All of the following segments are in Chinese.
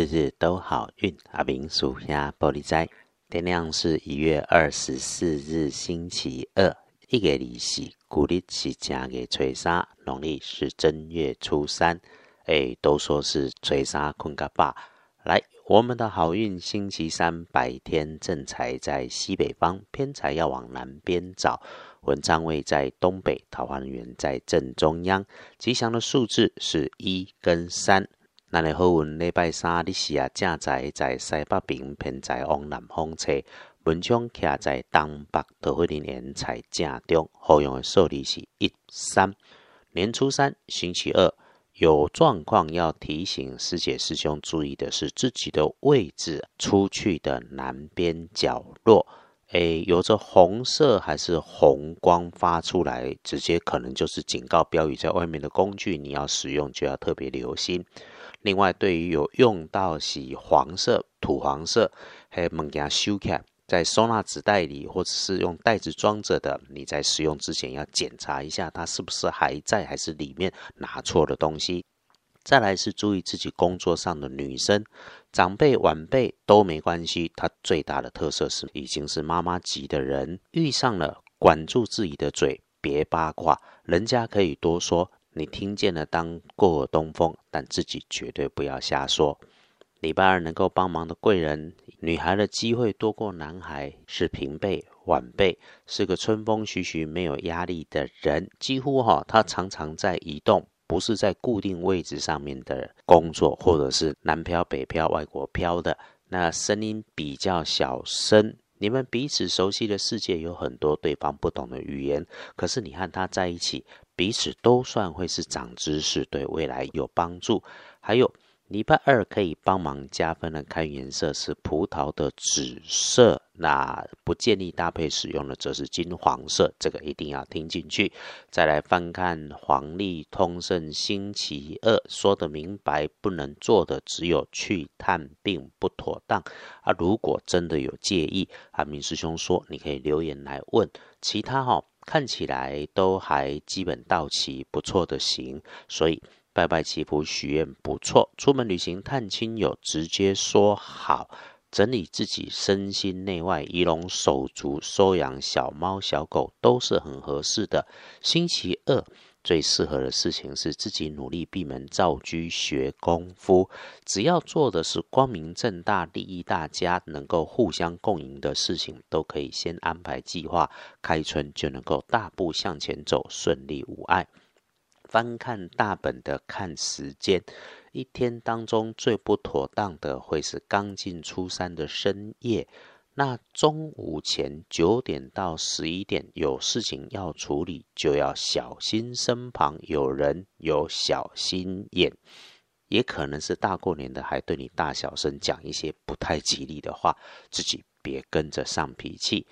日日都好运。阿明属下玻璃斋，天亮是一月二十四日星期二，一月二四，古历是正月初三，农历是正月初三。哎，都说是吹沙困个爸。来，我们的好运星期三白天正财在西北方，偏财要往南边找。文昌位在东北，桃花源在正中央。吉祥的数字是一跟三。那你好运礼拜三，你是啊正在在西北边，偏在往南方车。文昌徛在东北，桃花年财正中。好用的数字是一三。年初三，星期二。有状况要提醒师姐师兄注意的是，自己的位置出去的南边角落，诶，有着红色还是红光发出来，直接可能就是警告标语，在外面的工具你要使用就要特别留心。另外，对于有用到洗黄色、土黄色，还有物件修卡。在收纳纸袋里，或者是用袋子装着的，你在使用之前要检查一下，它是不是还在，还是里面拿错了东西。再来是注意自己工作上的女生、长辈、晚辈都没关系。她最大的特色是已经是妈妈级的人，遇上了管住自己的嘴，别八卦，人家可以多说，你听见了当过耳东风，但自己绝对不要瞎说。礼拜二能够帮忙的贵人，女孩的机会多过男孩，是平辈晚辈，是个春风徐徐、没有压力的人。几乎哈，他常常在移动，不是在固定位置上面的工作，或者是南漂北漂、外国漂的。那声音比较小声，你们彼此熟悉的世界有很多对方不懂的语言，可是你和他在一起，彼此都算会是长知识，对未来有帮助。还有。礼拜二可以帮忙加分的看颜色是葡萄的紫色，那不建议搭配使用的则是金黄色，这个一定要听进去。再来翻看黄历通胜星期二，说的明白，不能做的只有去探病不妥当啊。如果真的有介意，阿明师兄说你可以留言来问。其他哈看起来都还基本到齐，不错的行，所以。拜拜祈福许愿不错，出门旅行探亲友直接说好，整理自己身心内外，仪容手足，收养小猫小狗都是很合适的。星期二最适合的事情是自己努力闭门造车学功夫，只要做的是光明正大、利益大家、能够互相共赢的事情，都可以先安排计划，开春就能够大步向前走，顺利无碍。翻看大本的看时间，一天当中最不妥当的会是刚进初三的深夜。那中午前九点到十一点有事情要处理，就要小心身旁有人有小心眼，也可能是大过年的还对你大小声讲一些不太吉利的话，自己别跟着上脾气。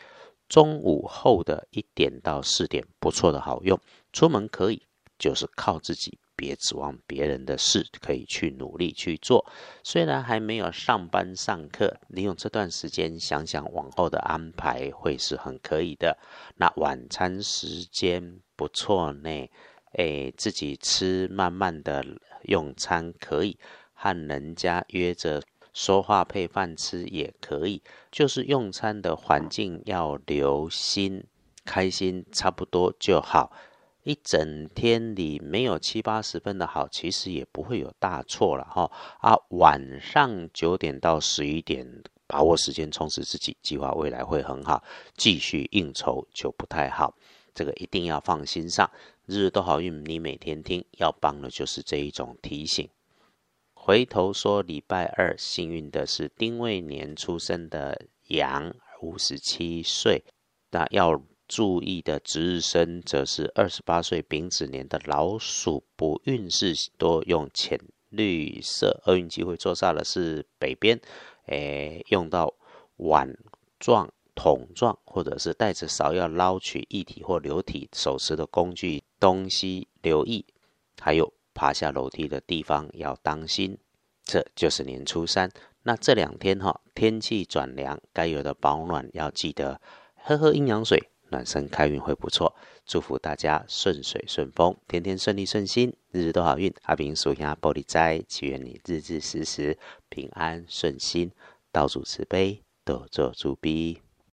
中午后的一点到四点不错的好用，出门可以。就是靠自己，别指望别人的事，可以去努力去做。虽然还没有上班上课，利用这段时间想想往后的安排，会是很可以的。那晚餐时间不错呢，哎，自己吃慢慢的用餐可以，和人家约着说话配饭吃也可以。就是用餐的环境要留心，开心差不多就好。一整天里没有七八十分的好，其实也不会有大错了哈。啊，晚上九点到十一点，把握时间充实自己，计划未来会很好。继续应酬就不太好，这个一定要放心上。日日都好运，你每天听，要帮的就是这一种提醒。回头说礼拜二幸运的是丁未年出生的羊，五十七岁，那要。注意的值日生则是二十八岁丙子年的老鼠，不运势多用浅绿色，厄运机会坐煞的是北边，诶，用到碗状、桶状，或者是带着勺要捞取液体或流体手持的工具东西留意，还有爬下楼梯的地方要当心。这就是年初三，那这两天哈，天气转凉，该有的保暖要记得，喝喝阴阳水。暖身开运会不错。祝福大家顺水顺风，天天顺利顺心，日日都好运。阿明属下玻璃斋，祈愿你日日时时平安顺心，道主慈悲，多做主逼。